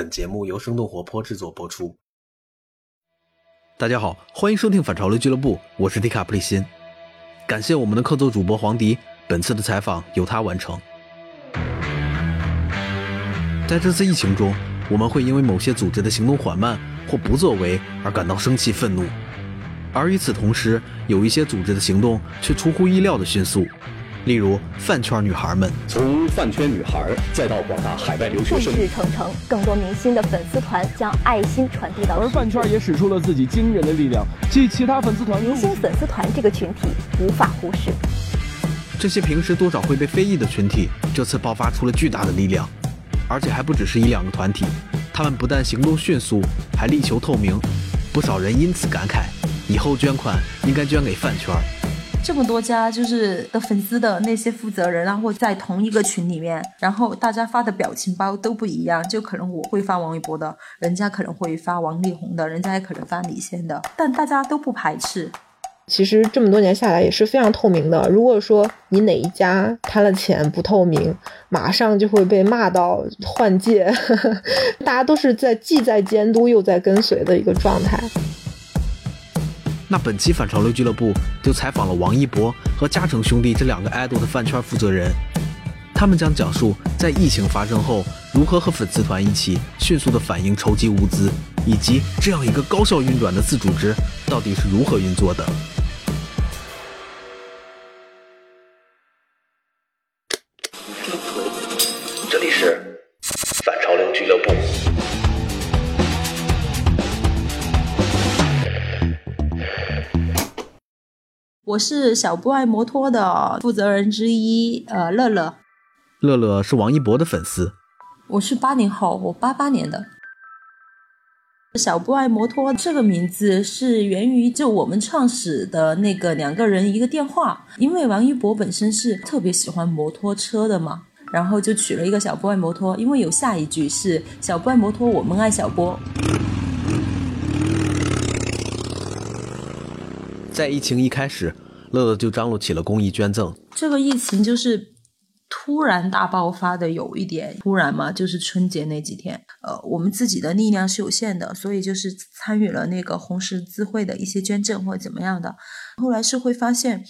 本节目由生动活泼制作播出。大家好，欢迎收听反潮流俱乐部，我是迪卡普里辛。感谢我们的客座主播黄迪，本次的采访由他完成。在这次疫情中，我们会因为某些组织的行动缓慢或不作为而感到生气愤怒，而与此同时，有一些组织的行动却出乎意料的迅速。例如饭圈女孩们，从饭圈女孩再到广大海外留学生，众志成城，更多明星的粉丝团将爱心传递到。而饭圈也使出了自己惊人的力量，继其他粉丝团，明星粉丝团这个群体无法忽视。这些平时多少会被非议的群体，这次爆发出了巨大的力量，而且还不只是一两个团体，他们不但行动迅速，还力求透明。不少人因此感慨，以后捐款应该捐给饭圈。这么多家就是的粉丝的那些负责人，然后在同一个群里面，然后大家发的表情包都不一样，就可能我会发王一博的，人家可能会发王力宏的，人家也可能发李现的，但大家都不排斥。其实这么多年下来也是非常透明的。如果说你哪一家贪了钱不透明，马上就会被骂到换届。大家都是在既在监督又在跟随的一个状态。那本期反潮流俱乐部就采访了王一博和嘉诚兄弟这两个 idol 的饭圈负责人，他们将讲述在疫情发生后如何和粉丝团一起迅速的反应筹集物资，以及这样一个高效运转的自组织到底是如何运作的。我是小布爱摩托的负责人之一，呃，乐乐。乐乐是王一博的粉丝。我是八零后，我八八年的。小布爱摩托这个名字是源于就我们创始的那个两个人一个电话，因为王一博本身是特别喜欢摩托车的嘛，然后就取了一个小布爱摩托，因为有下一句是小布爱摩托，我们爱小波。在疫情一开始，乐乐就张罗起了公益捐赠。这个疫情就是突然大爆发的，有一点突然嘛，就是春节那几天，呃，我们自己的力量是有限的，所以就是参与了那个红十字会的一些捐赠或怎么样的。后来是会发现，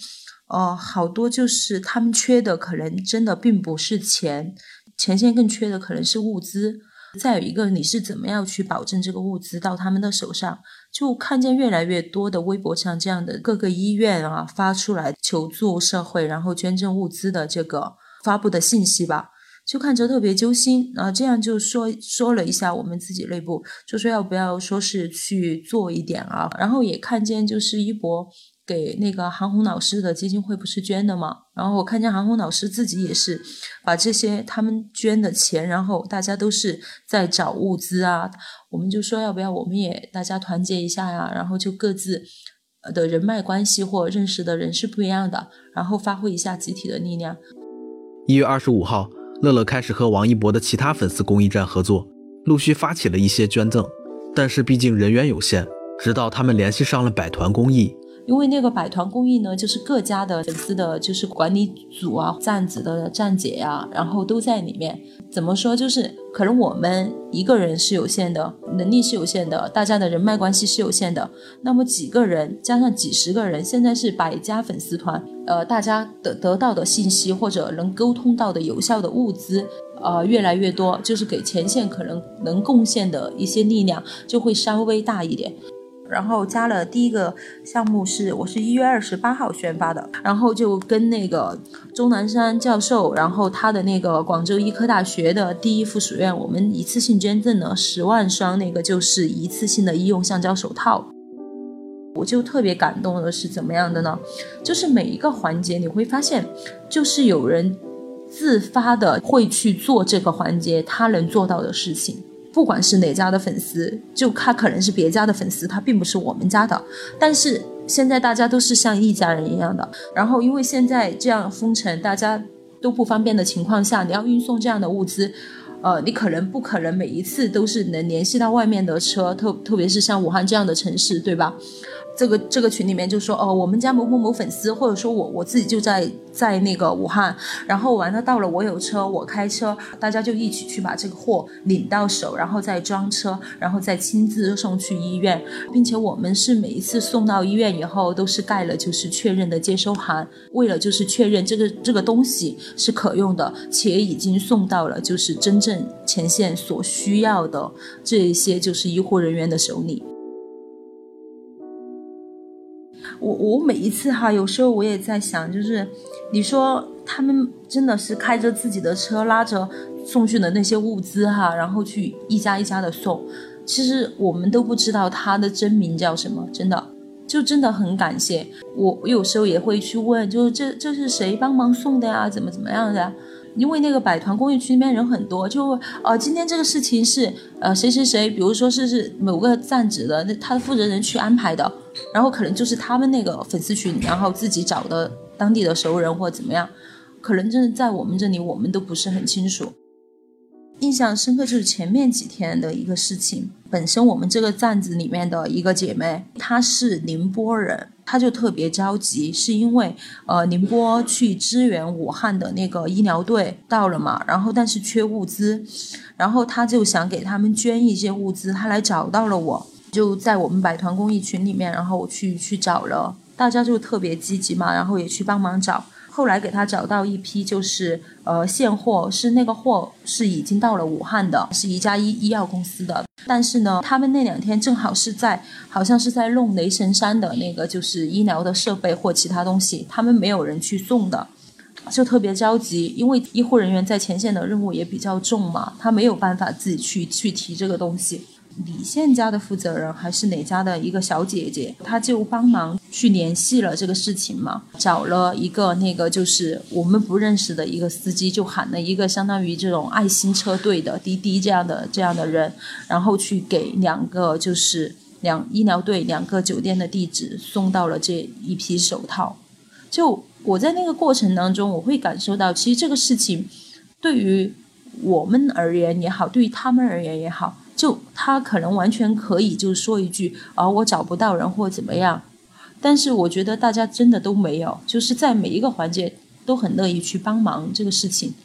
呃，好多就是他们缺的可能真的并不是钱，前线更缺的可能是物资。再有一个，你是怎么样去保证这个物资到他们的手上？就看见越来越多的微博上这样的各个医院啊发出来求助社会，然后捐赠物资的这个发布的信息吧，就看着特别揪心啊。这样就说说了一下我们自己内部，就说要不要说是去做一点啊。然后也看见就是一博。给那个韩红老师的基金会不是捐的吗？然后我看见韩红老师自己也是把这些他们捐的钱，然后大家都是在找物资啊。我们就说要不要我们也大家团结一下呀？然后就各自的人脉关系或认识的人是不一样的，然后发挥一下集体的力量。一月二十五号，乐乐开始和王一博的其他粉丝公益站合作，陆续发起了一些捐赠。但是毕竟人员有限，直到他们联系上了百团公益。因为那个百团公益呢，就是各家的粉丝的，就是管理组啊、站子的站姐呀，然后都在里面。怎么说？就是可能我们一个人是有限的，能力是有限的，大家的人脉关系是有限的。那么几个人加上几十个人，现在是百家粉丝团，呃，大家得得到的信息或者能沟通到的有效的物资，呃，越来越多，就是给前线可能能贡献的一些力量就会稍微大一点。然后加了第一个项目是，我是一月二十八号宣发的，然后就跟那个钟南山教授，然后他的那个广州医科大学的第一附属院，我们一次性捐赠了十万双，那个就是一次性的医用橡胶手套。我就特别感动的是怎么样的呢？就是每一个环节你会发现，就是有人自发的会去做这个环节他能做到的事情。不管是哪家的粉丝，就他可能是别家的粉丝，他并不是我们家的。但是现在大家都是像一家人一样的。然后因为现在这样封城，大家都不方便的情况下，你要运送这样的物资，呃，你可能不可能每一次都是能联系到外面的车，特特别是像武汉这样的城市，对吧？这个这个群里面就说哦，我们家某某某粉丝，或者说我我自己就在在那个武汉，然后完了到了我有车，我开车，大家就一起去把这个货领到手，然后再装车，然后再亲自送去医院，并且我们是每一次送到医院以后都是盖了就是确认的接收函，为了就是确认这个这个东西是可用的，且已经送到了就是真正前线所需要的这一些就是医护人员的手里。我我每一次哈，有时候我也在想，就是你说他们真的是开着自己的车，拉着送去的那些物资哈，然后去一家一家的送，其实我们都不知道他的真名叫什么，真的就真的很感谢我。我有时候也会去问，就是这这是谁帮忙送的呀？怎么怎么样的？因为那个百团公益区那边人很多，就呃，今天这个事情是呃谁谁谁，比如说是是某个站址的，那他的负责人去安排的，然后可能就是他们那个粉丝群，然后自己找的当地的熟人或怎么样，可能真的在我们这里我们都不是很清楚。印象深刻就是前面几天的一个事情，本身我们这个站子里面的一个姐妹，她是宁波人，她就特别着急，是因为呃宁波去支援武汉的那个医疗队到了嘛，然后但是缺物资，然后她就想给他们捐一些物资，她来找到了我，就在我们百团公益群里面，然后我去去找了，大家就特别积极嘛，然后也去帮忙找。后来给他找到一批，就是呃现货，是那个货是已经到了武汉的，是一家医医药公司的。但是呢，他们那两天正好是在，好像是在弄雷神山的那个就是医疗的设备或其他东西，他们没有人去送的，就特别着急，因为医护人员在前线的任务也比较重嘛，他没有办法自己去去提这个东西。李县家的负责人还是哪家的一个小姐姐，她就帮忙去联系了这个事情嘛，找了一个那个就是我们不认识的一个司机，就喊了一个相当于这种爱心车队的滴滴这样的这样的人，然后去给两个就是两医疗队两个酒店的地址送到了这一批手套。就我在那个过程当中，我会感受到，其实这个事情对于我们而言也好，对于他们而言也好。就他可能完全可以就是说一句啊，我找不到人或怎么样，但是我觉得大家真的都没有，就是在每一个环节都很乐意去帮忙这个事情。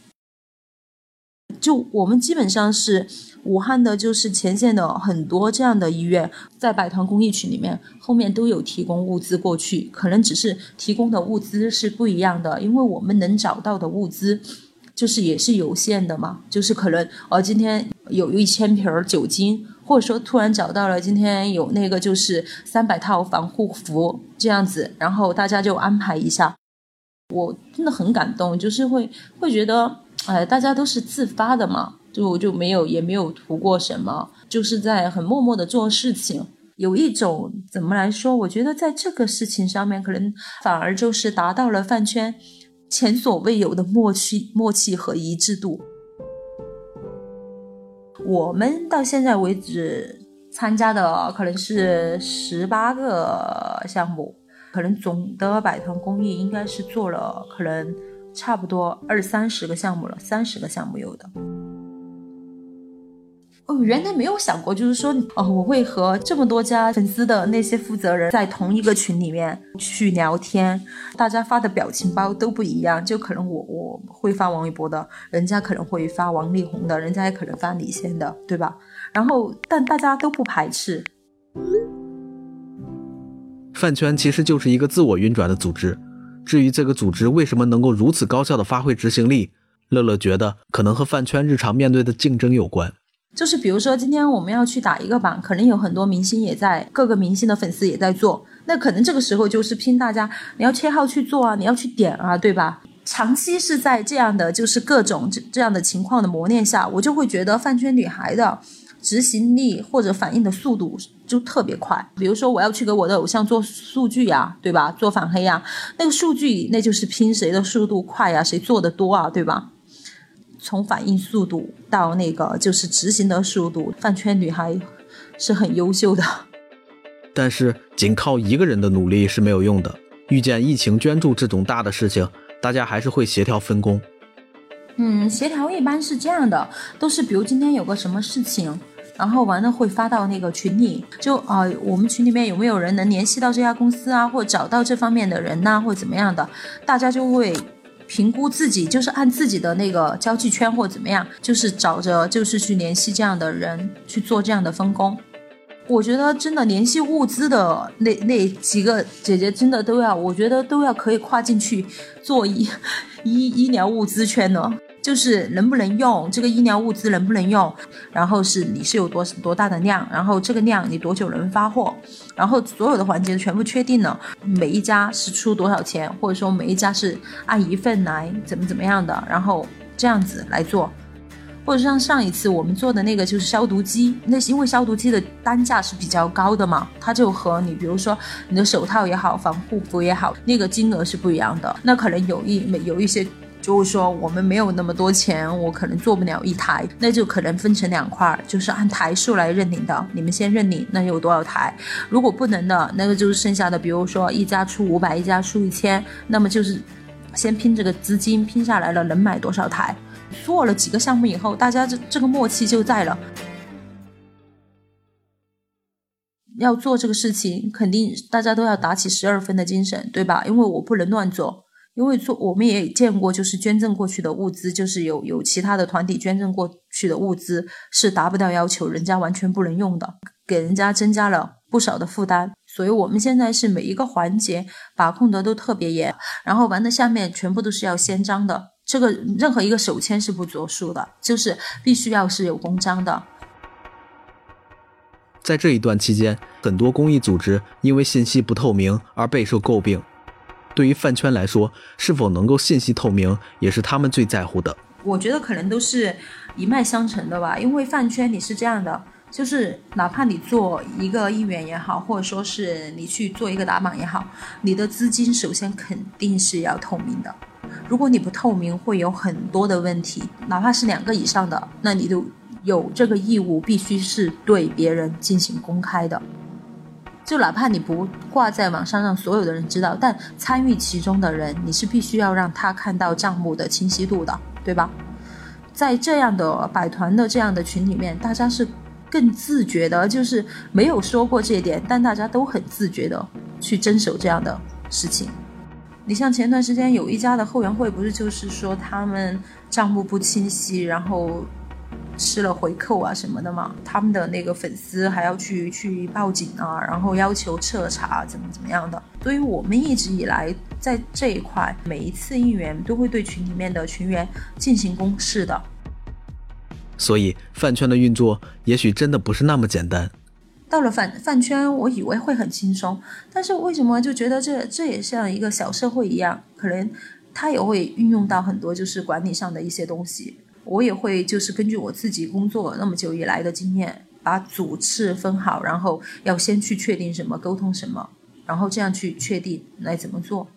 就我们基本上是武汉的，就是前线的很多这样的医院，在百团公益群里面，后面都有提供物资过去，可能只是提供的物资是不一样的，因为我们能找到的物资。就是也是有限的嘛，就是可能哦，今天有一千瓶酒精，或者说突然找到了今天有那个就是三百套防护服这样子，然后大家就安排一下。我真的很感动，就是会会觉得，哎，大家都是自发的嘛，就就没有也没有图过什么，就是在很默默的做事情。有一种怎么来说？我觉得在这个事情上面，可能反而就是达到了饭圈。前所未有的默契、默契和一致度。我们到现在为止参加的可能是十八个项目，可能总的百团公益应该是做了可能差不多二三十个项目了，三十个项目有的。哦，原来没有想过，就是说，哦，我会和这么多家粉丝的那些负责人在同一个群里面去聊天，大家发的表情包都不一样，就可能我我会发王一博的，人家可能会发王力宏的，人家也可能发李现的，对吧？然后，但大家都不排斥。饭圈其实就是一个自我运转的组织，至于这个组织为什么能够如此高效的发挥执行力，乐乐觉得可能和饭圈日常面对的竞争有关。就是比如说，今天我们要去打一个榜，可能有很多明星也在，各个明星的粉丝也在做。那可能这个时候就是拼大家，你要切号去做啊，你要去点啊，对吧？长期是在这样的就是各种这这样的情况的磨练下，我就会觉得饭圈女孩的执行力或者反应的速度就特别快。比如说，我要去给我的偶像做数据呀，对吧？做反黑呀，那个数据那就是拼谁的速度快呀，谁做的多啊，对吧？从反应速度到那个就是执行的速度，饭圈女孩是很优秀的。但是仅靠一个人的努力是没有用的。遇见疫情捐助这种大的事情，大家还是会协调分工。嗯，协调一般是这样的，都是比如今天有个什么事情，然后完了会发到那个群里，就啊、呃我们群里面有没有人能联系到这家公司啊，或找到这方面的人呐、或怎么样的，大家就会评估自己，就是按自己的那个交际圈或怎么样，就是找着就是去联系这样的人去做这样的分工。我觉得真的联系物资的那那几个姐姐真的都要，我觉得都要可以跨进去做医医医疗物资圈了。就是能不能用这个医疗物资能不能用，然后是你是有多多大的量，然后这个量你多久能发货，然后所有的环节全部确定了，每一家是出多少钱，或者说每一家是按一份来怎么怎么样的，然后这样子来做。或者像上一次我们做的那个就是消毒机，那因为消毒机的单价是比较高的嘛，它就和你比如说你的手套也好，防护服也好，那个金额是不一样的。那可能有一每有一些。就是说，我们没有那么多钱，我可能做不了一台，那就可能分成两块，就是按台数来认领的。你们先认领，那有多少台？如果不能的，那个就是剩下的，比如说一家出五百，一家出一千，那么就是先拼这个资金，拼下来了能买多少台？做了几个项目以后，大家这这个默契就在了。要做这个事情，肯定大家都要打起十二分的精神，对吧？因为我不能乱做。因为做我们也见过，就是捐赠过去的物资，就是有有其他的团体捐赠过去的物资是达不到要求，人家完全不能用的，给人家增加了不少的负担。所以我们现在是每一个环节把控的都特别严，然后完的下面全部都是要先章的，这个任何一个手签是不作数的，就是必须要是有公章的。在这一段期间，很多公益组织因为信息不透明而备受诟病。对于饭圈来说，是否能够信息透明，也是他们最在乎的。我觉得可能都是一脉相承的吧，因为饭圈你是这样的，就是哪怕你做一个议员也好，或者说是你去做一个打榜也好，你的资金首先肯定是要透明的。如果你不透明，会有很多的问题，哪怕是两个以上的，那你都有这个义务，必须是对别人进行公开的。就哪怕你不挂在网上让所有的人知道，但参与其中的人，你是必须要让他看到账目的清晰度的，对吧？在这样的百团的这样的群里面，大家是更自觉的，就是没有说过这一点，但大家都很自觉的去遵守这样的事情。你像前段时间有一家的后援会，不是就是说他们账目不清晰，然后。吃了回扣啊什么的嘛，他们的那个粉丝还要去去报警啊，然后要求彻查怎么怎么样的。所以我们一直以来在这一块，每一次应援都会对群里面的群员进行公示的。所以饭圈的运作也许真的不是那么简单。到了饭饭圈，我以为会很轻松，但是为什么就觉得这这也像一个小社会一样，可能他也会运用到很多就是管理上的一些东西。我也会就是根据我自己工作那么久以来的经验，把主次分好，然后要先去确定什么，沟通什么，然后这样去确定来怎么做。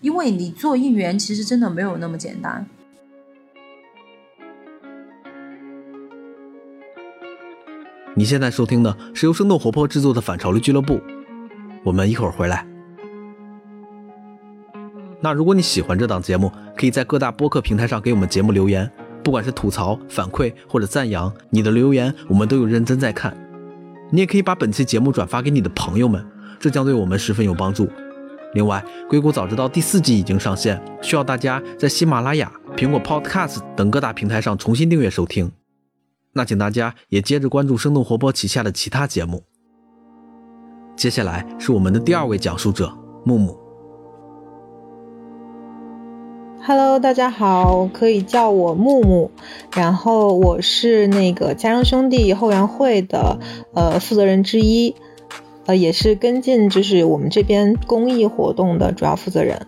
因为你做应援其实真的没有那么简单。你现在收听的是由生动活泼制作的反潮流俱乐部，我们一会儿回来。那如果你喜欢这档节目，可以在各大播客平台上给我们节目留言。不管是吐槽、反馈或者赞扬，你的留言我们都有认真在看。你也可以把本期节目转发给你的朋友们，这将对我们十分有帮助。另外，《硅谷早知道》第四季已经上线，需要大家在喜马拉雅、苹果 Podcast 等各大平台上重新订阅收听。那请大家也接着关注生动活泼旗下的其他节目。接下来是我们的第二位讲述者木木。Hello，大家好，可以叫我木木，然后我是那个家生兄弟后援会的呃负责人之一，呃也是跟进就是我们这边公益活动的主要负责人。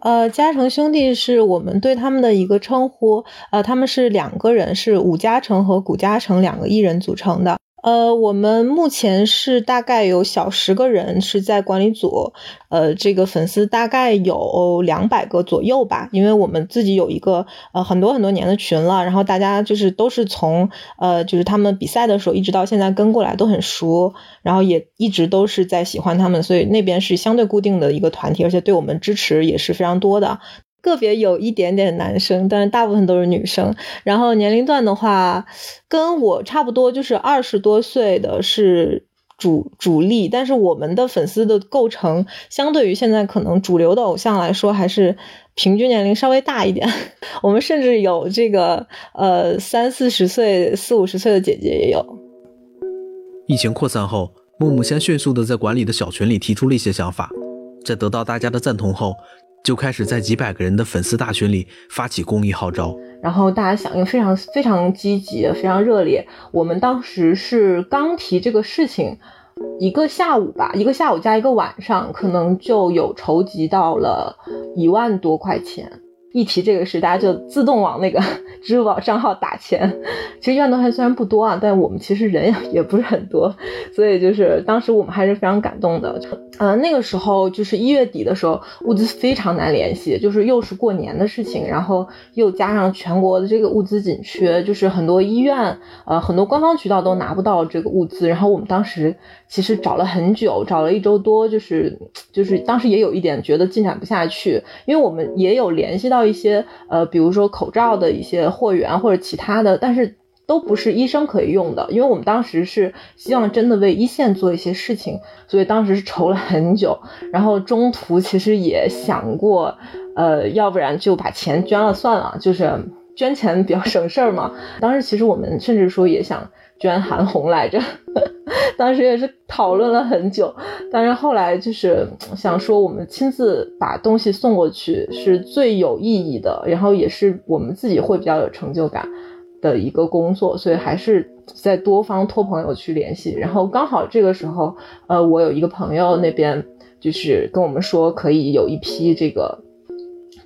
呃，嘉诚兄弟是我们对他们的一个称呼，呃，他们是两个人，是武嘉诚和古嘉诚两个艺人组成的。呃，我们目前是大概有小十个人是在管理组，呃，这个粉丝大概有两百个左右吧，因为我们自己有一个呃很多很多年的群了，然后大家就是都是从呃就是他们比赛的时候一直到现在跟过来都很熟，然后也一直都是在喜欢他们，所以那边是相对固定的一个团体，而且对我们支持也是非常多的。个别有一点点男生，但是大部分都是女生。然后年龄段的话，跟我差不多，就是二十多岁的是主主力。但是我们的粉丝的构成，相对于现在可能主流的偶像来说，还是平均年龄稍微大一点。我们甚至有这个呃三四十岁、四五十岁的姐姐也有。疫情扩散后，木木先迅速的在管理的小群里提出了一些想法，在得到大家的赞同后。就开始在几百个人的粉丝大群里发起公益号召，然后大家响应非常非常积极，非常热烈。我们当时是刚提这个事情，一个下午吧，一个下午加一个晚上，可能就有筹集到了一万多块钱。一提这个事，大家就自动往那个 支付宝账号打钱。其实一万多块虽然不多啊，但我们其实人也不是很多，所以就是当时我们还是非常感动的。呃，那个时候就是一月底的时候，物资非常难联系，就是又是过年的事情，然后又加上全国的这个物资紧缺，就是很多医院、呃很多官方渠道都拿不到这个物资。然后我们当时其实找了很久，找了一周多，就是就是当时也有一点觉得进展不下去，因为我们也有联系到到一些呃，比如说口罩的一些货源或者其他的，但是。都不是医生可以用的，因为我们当时是希望真的为一线做一些事情，所以当时是筹了很久，然后中途其实也想过，呃，要不然就把钱捐了算了，就是捐钱比较省事儿嘛。当时其实我们甚至说也想捐韩红来着，当时也是讨论了很久，但是后来就是想说我们亲自把东西送过去是最有意义的，然后也是我们自己会比较有成就感。的一个工作，所以还是在多方托朋友去联系，然后刚好这个时候，呃，我有一个朋友那边就是跟我们说可以有一批这个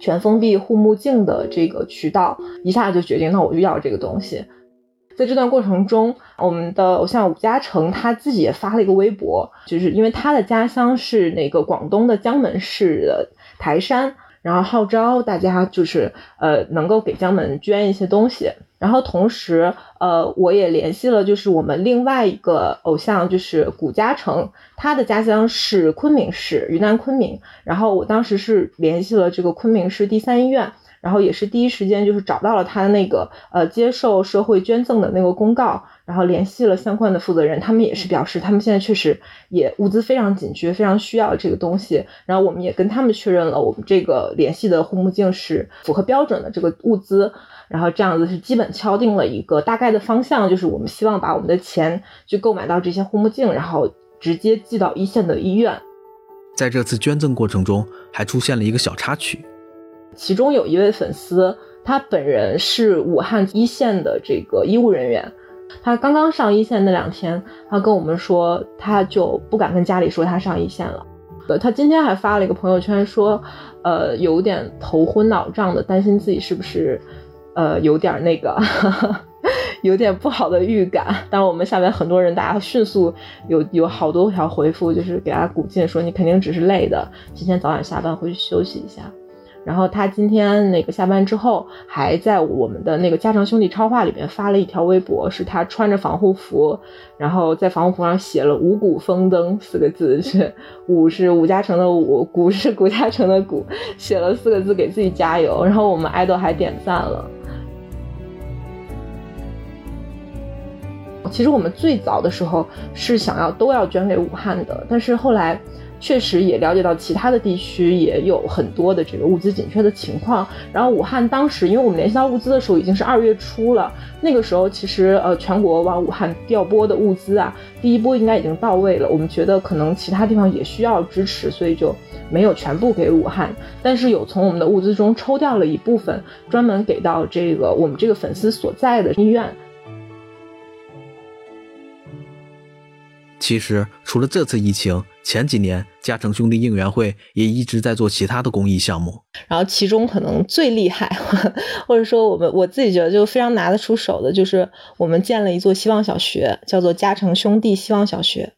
全封闭护目镜的这个渠道，一下就决定那我就要这个东西。在这段过程中，我们的偶像武嘉诚他自己也发了一个微博，就是因为他的家乡是那个广东的江门市的台山，然后号召大家就是呃能够给江门捐一些东西。然后同时，呃，我也联系了，就是我们另外一个偶像，就是古嘉诚，他的家乡是昆明市，云南昆明。然后我当时是联系了这个昆明市第三医院，然后也是第一时间就是找到了他那个呃接受社会捐赠的那个公告，然后联系了相关的负责人，他们也是表示他们现在确实也物资非常紧缺，非常需要这个东西。然后我们也跟他们确认了，我们这个联系的护目镜是符合标准的这个物资。然后这样子是基本敲定了一个大概的方向，就是我们希望把我们的钱去购买到这些护目镜，然后直接寄到一线的医院。在这次捐赠过程中，还出现了一个小插曲，其中有一位粉丝，他本人是武汉一线的这个医务人员，他刚刚上一线那两天，他跟我们说，他就不敢跟家里说他上一线了。呃他今天还发了一个朋友圈说，呃，有点头昏脑胀的，担心自己是不是。呃，有点那个，有点不好的预感。但我们下面很多人，大家迅速有有好多条回复，就是给他鼓劲，说你肯定只是累的，今天早点下班回去休息一下。然后他今天那个下班之后，还在我们的那个嘉诚兄弟超话里面发了一条微博，是他穿着防护服，然后在防护服上写了“五谷丰登”四个字，是五是吴嘉诚的五，谷是谷嘉诚的谷，写了四个字给自己加油。然后我们爱豆还点赞了。其实我们最早的时候是想要都要捐给武汉的，但是后来确实也了解到其他的地区也有很多的这个物资紧缺的情况。然后武汉当时，因为我们联系到物资的时候已经是二月初了，那个时候其实呃全国往武汉调拨的物资啊，第一波应该已经到位了。我们觉得可能其他地方也需要支持，所以就没有全部给武汉，但是有从我们的物资中抽调了一部分，专门给到这个我们这个粉丝所在的医院。其实，除了这次疫情，前几年嘉诚兄弟应援会也一直在做其他的公益项目。然后，其中可能最厉害，或者说我们我自己觉得就非常拿得出手的，就是我们建了一座希望小学，叫做嘉诚兄弟希望小学。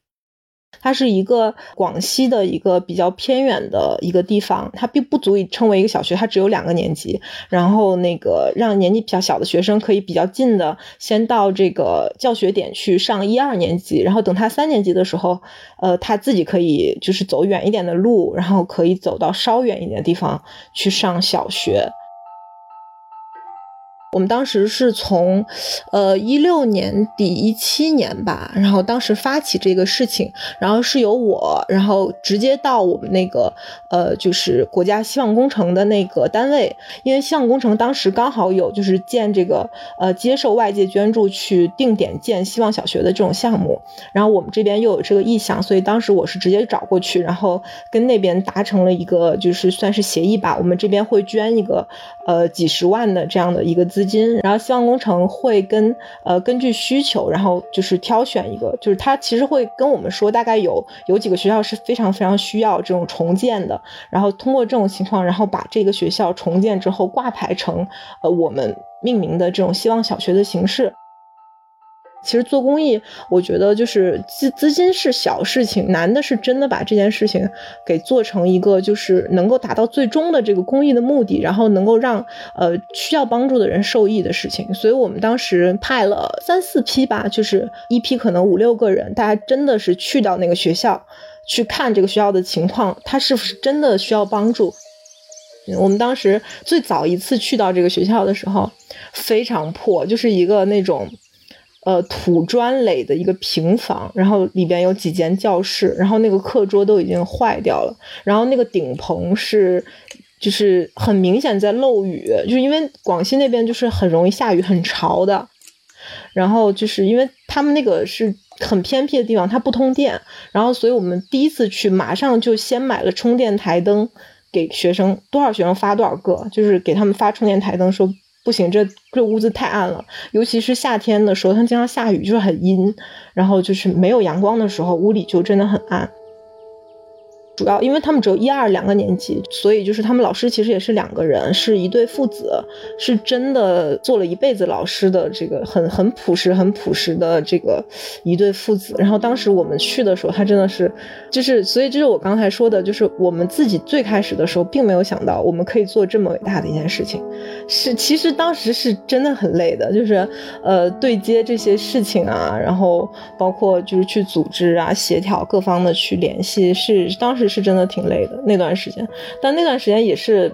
它是一个广西的一个比较偏远的一个地方，它并不足以称为一个小学，它只有两个年级。然后那个让年纪比较小的学生可以比较近的先到这个教学点去上一二年级，然后等他三年级的时候，呃，他自己可以就是走远一点的路，然后可以走到稍远一点的地方去上小学。我们当时是从，呃，一六年底一七年吧，然后当时发起这个事情，然后是由我，然后直接到我们那个，呃，就是国家希望工程的那个单位，因为希望工程当时刚好有就是建这个，呃，接受外界捐助去定点建希望小学的这种项目，然后我们这边又有这个意向，所以当时我是直接找过去，然后跟那边达成了一个就是算是协议吧，我们这边会捐一个，呃，几十万的这样的一个资。金，然后希望工程会跟呃根据需求，然后就是挑选一个，就是他其实会跟我们说，大概有有几个学校是非常非常需要这种重建的，然后通过这种情况，然后把这个学校重建之后挂牌成呃我们命名的这种希望小学的形式。其实做公益，我觉得就是资资金是小事情，难的是真的把这件事情给做成一个就是能够达到最终的这个公益的目的，然后能够让呃需要帮助的人受益的事情。所以我们当时派了三四批吧，就是一批可能五六个人，大家真的是去到那个学校去看这个学校的情况，他是不是真的需要帮助。我们当时最早一次去到这个学校的时候，非常破，就是一个那种。呃，土砖垒的一个平房，然后里边有几间教室，然后那个课桌都已经坏掉了，然后那个顶棚是，就是很明显在漏雨，就是因为广西那边就是很容易下雨，很潮的，然后就是因为他们那个是很偏僻的地方，它不通电，然后所以我们第一次去，马上就先买了充电台灯给学生，多少学生发多少个，就是给他们发充电台灯，说。不行，这这屋子太暗了，尤其是夏天的时候，它经常下雨，就是很阴，然后就是没有阳光的时候，屋里就真的很暗。主要因为他们只有一二两个年级，所以就是他们老师其实也是两个人，是一对父子，是真的做了一辈子老师的这个很很朴实、很朴实的这个一对父子。然后当时我们去的时候，他真的是，就是所以这是我刚才说的，就是我们自己最开始的时候并没有想到我们可以做这么伟大的一件事情，是其实当时是真的很累的，就是呃对接这些事情啊，然后包括就是去组织啊、协调各方的去联系，是当时。是真的挺累的那段时间，但那段时间也是，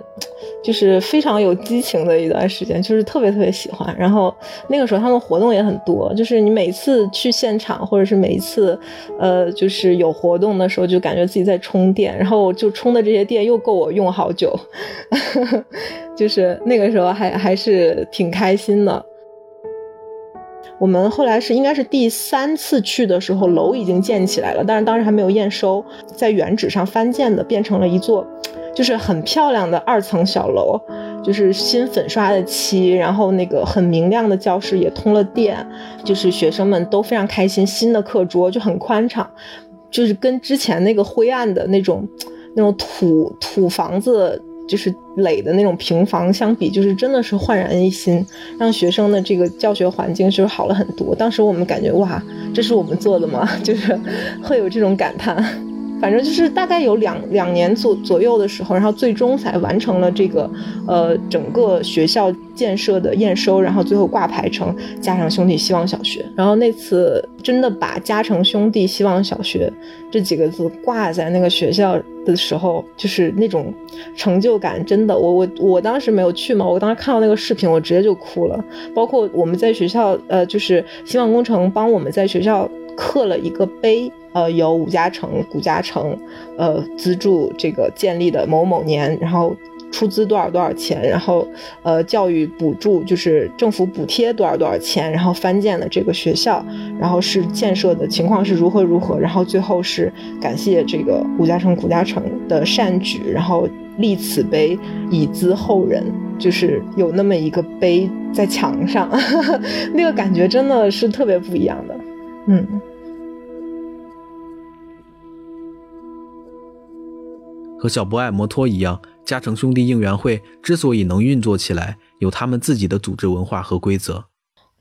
就是非常有激情的一段时间，就是特别特别喜欢。然后那个时候他们活动也很多，就是你每次去现场，或者是每一次，呃，就是有活动的时候，就感觉自己在充电，然后就充的这些电又够我用好久，就是那个时候还还是挺开心的。我们后来是应该是第三次去的时候，楼已经建起来了，但是当时还没有验收，在原址上翻建的，变成了一座，就是很漂亮的二层小楼，就是新粉刷的漆，然后那个很明亮的教室也通了电，就是学生们都非常开心，新的课桌就很宽敞，就是跟之前那个灰暗的那种那种土土房子。就是垒的那种平房相比，就是真的是焕然一新，让学生的这个教学环境就是好了很多。当时我们感觉哇，这是我们做的吗？就是会有这种感叹。反正就是大概有两两年左左右的时候，然后最终才完成了这个，呃，整个学校建设的验收，然后最后挂牌成嘉诚兄弟希望小学。然后那次真的把嘉诚兄弟希望小学这几个字挂在那个学校的时候，就是那种成就感，真的，我我我当时没有去嘛，我当时看到那个视频，我直接就哭了。包括我们在学校，呃，就是希望工程帮我们在学校刻了一个碑。呃，有武家城、古家城，呃，资助这个建立的某某年，然后出资多少多少钱，然后呃，教育补助就是政府补贴多少多少钱，然后翻建了这个学校，然后是建设的情况是如何如何，然后最后是感谢这个吴家城、古家诚的善举，然后立此碑以资后人，就是有那么一个碑在墙上，那个感觉真的是特别不一样的，嗯。和小博爱摩托一样，嘉诚兄弟应援会之所以能运作起来，有他们自己的组织文化和规则。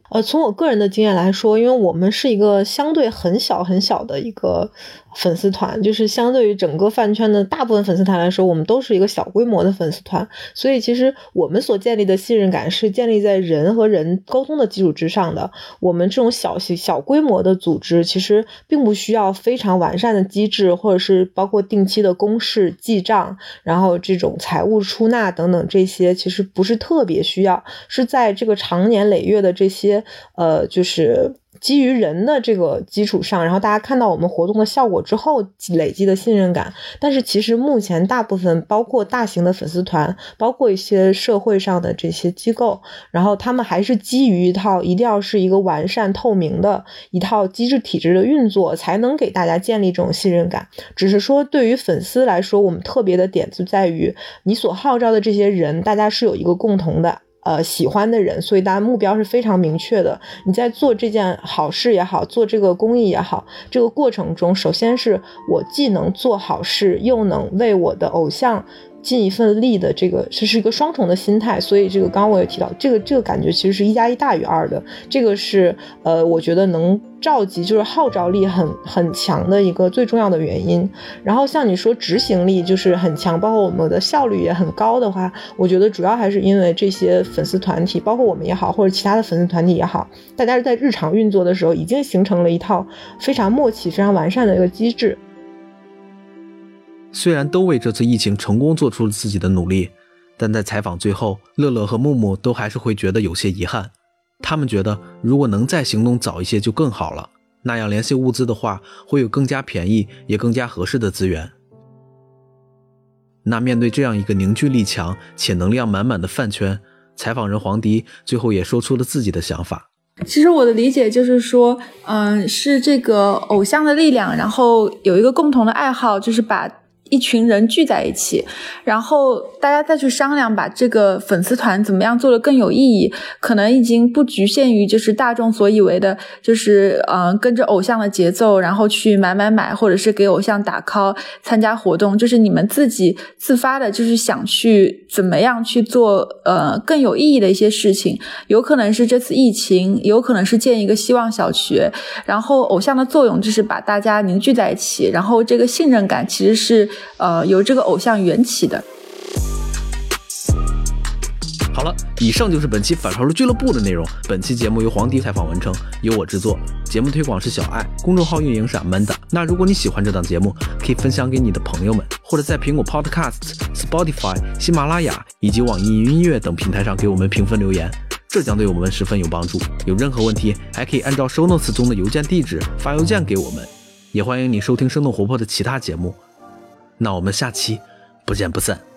呃，从我个人的经验来说，因为我们是一个相对很小很小的一个粉丝团，就是相对于整个饭圈的大部分粉丝团来说，我们都是一个小规模的粉丝团，所以其实我们所建立的信任感是建立在人和人沟通的基础之上的。我们这种小小规模的组织，其实并不需要非常完善的机制，或者是包括定期的公示记账，然后这种财务出纳等等这些，其实不是特别需要，是在这个长年累月的这些呃，就是。基于人的这个基础上，然后大家看到我们活动的效果之后累积的信任感。但是其实目前大部分，包括大型的粉丝团，包括一些社会上的这些机构，然后他们还是基于一套一定要是一个完善透明的一套机制体制的运作，才能给大家建立这种信任感。只是说对于粉丝来说，我们特别的点就在于你所号召的这些人，大家是有一个共同的。呃，喜欢的人，所以大家目标是非常明确的。你在做这件好事也好，做这个公益也好，这个过程中，首先是我既能做好事，又能为我的偶像。尽一份力的这个，这是一个双重的心态，所以这个刚刚我也提到，这个这个感觉其实是一加一大于二的，这个是呃，我觉得能召集就是号召力很很强的一个最重要的原因。然后像你说执行力就是很强，包括我们的效率也很高的话，我觉得主要还是因为这些粉丝团体，包括我们也好，或者其他的粉丝团体也好，大家在日常运作的时候已经形成了一套非常默契、非常完善的一个机制。虽然都为这次疫情成功做出了自己的努力，但在采访最后，乐乐和木木都还是会觉得有些遗憾。他们觉得，如果能再行动早一些就更好了，那样联系物资的话，会有更加便宜也更加合适的资源。那面对这样一个凝聚力强且能量满满的饭圈，采访人黄迪最后也说出了自己的想法。其实我的理解就是说，嗯，是这个偶像的力量，然后有一个共同的爱好，就是把。一群人聚在一起，然后大家再去商量，把这个粉丝团怎么样做的更有意义。可能已经不局限于就是大众所以为的，就是嗯跟着偶像的节奏，然后去买买买，或者是给偶像打 call、参加活动。就是你们自己自发的，就是想去怎么样去做呃更有意义的一些事情。有可能是这次疫情，有可能是建一个希望小学。然后偶像的作用就是把大家凝聚在一起，然后这个信任感其实是。呃，由这个偶像缘起的。好了，以上就是本期反潮流俱乐部的内容。本期节目由黄迪采访完成，由我制作。节目推广是小爱，公众号运营是 Amanda。那如果你喜欢这档节目，可以分享给你的朋友们，或者在苹果 Podcast、Spotify、喜马拉雅以及网易云音乐等平台上给我们评分留言，这将对我们十分有帮助。有任何问题，还可以按照 Show Notes 中的邮件地址发邮件给我们。也欢迎你收听生动活泼的其他节目。那我们下期不见不散。